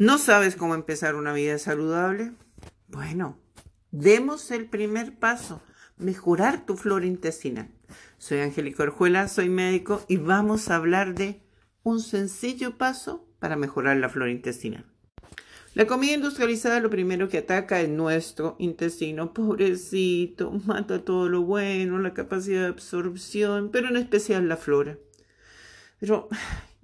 ¿No sabes cómo empezar una vida saludable? Bueno, demos el primer paso, mejorar tu flora intestinal. Soy Angélica Orjuela, soy médico y vamos a hablar de un sencillo paso para mejorar la flora intestinal. La comida industrializada lo primero que ataca es nuestro intestino. Pobrecito, mata todo lo bueno, la capacidad de absorción, pero en especial la flora. Pero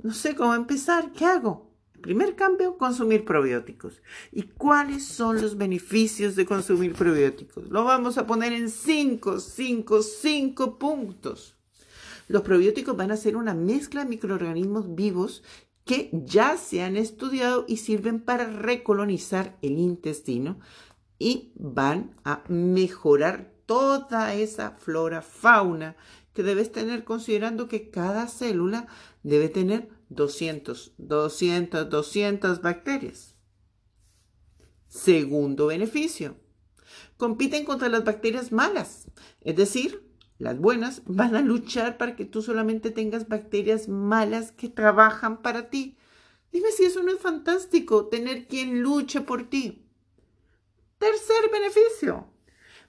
no sé cómo empezar, ¿qué hago? Primer cambio, consumir probióticos. ¿Y cuáles son los beneficios de consumir probióticos? Lo vamos a poner en 5, 5, 5 puntos. Los probióticos van a ser una mezcla de microorganismos vivos que ya se han estudiado y sirven para recolonizar el intestino y van a mejorar toda esa flora, fauna que debes tener considerando que cada célula debe tener 200, 200, 200 bacterias. Segundo beneficio. Compiten contra las bacterias malas. Es decir, las buenas van a luchar para que tú solamente tengas bacterias malas que trabajan para ti. Dime si eso no es fantástico, tener quien luche por ti. Tercer beneficio.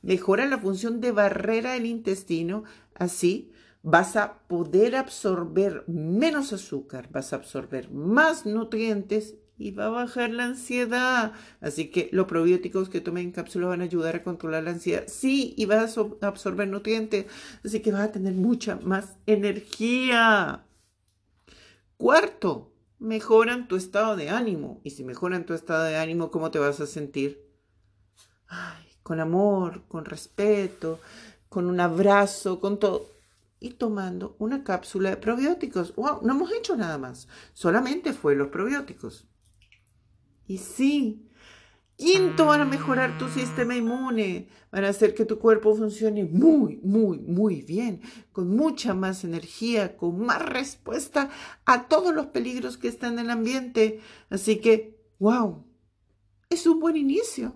Mejora la función de barrera del intestino. Así vas a poder absorber menos azúcar, vas a absorber más nutrientes y va a bajar la ansiedad. Así que los probióticos que tomen en cápsula van a ayudar a controlar la ansiedad. Sí, y vas a absorber nutrientes, así que vas a tener mucha más energía. Cuarto, mejoran tu estado de ánimo. Y si mejoran tu estado de ánimo, ¿cómo te vas a sentir? Con amor, con respeto, con un abrazo, con todo y tomando una cápsula de probióticos. ¡Wow! No hemos hecho nada más. Solamente fue los probióticos. Y sí, quinto, van a mejorar tu sistema inmune. Van a hacer que tu cuerpo funcione muy, muy, muy bien. Con mucha más energía, con más respuesta a todos los peligros que están en el ambiente. Así que, wow, es un buen inicio.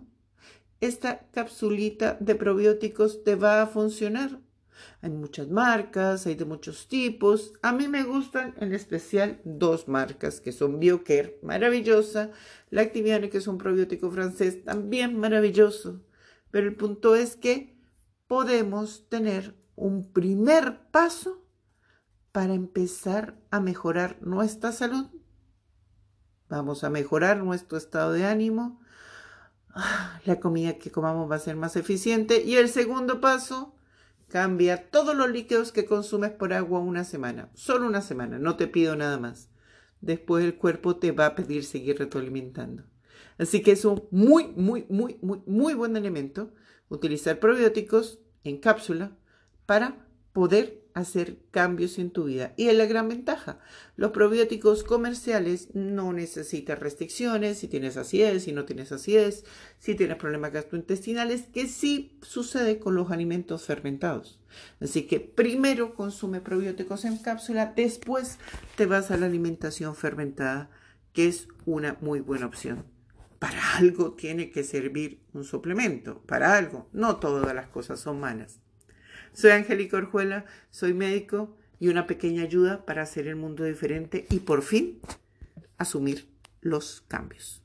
Esta capsulita de probióticos te va a funcionar. Hay muchas marcas, hay de muchos tipos. A mí me gustan en especial dos marcas que son BioCare, maravillosa, Lactiviane, que es un probiótico francés, también maravilloso. Pero el punto es que podemos tener un primer paso para empezar a mejorar nuestra salud. Vamos a mejorar nuestro estado de ánimo. Ah, la comida que comamos va a ser más eficiente. Y el segundo paso, Cambia todos los líquidos que consumes por agua una semana. Solo una semana, no te pido nada más. Después el cuerpo te va a pedir seguir retroalimentando. Así que es un muy, muy, muy, muy, muy buen elemento utilizar probióticos en cápsula para poder hacer cambios en tu vida. Y es la gran ventaja. Los probióticos comerciales no necesitan restricciones, si tienes acidez, si no tienes acidez, si tienes problemas gastrointestinales, que sí sucede con los alimentos fermentados. Así que primero consume probióticos en cápsula, después te vas a la alimentación fermentada, que es una muy buena opción. Para algo tiene que servir un suplemento, para algo. No todas las cosas son malas. Soy Angélica Orjuela, soy médico y una pequeña ayuda para hacer el mundo diferente y por fin asumir los cambios.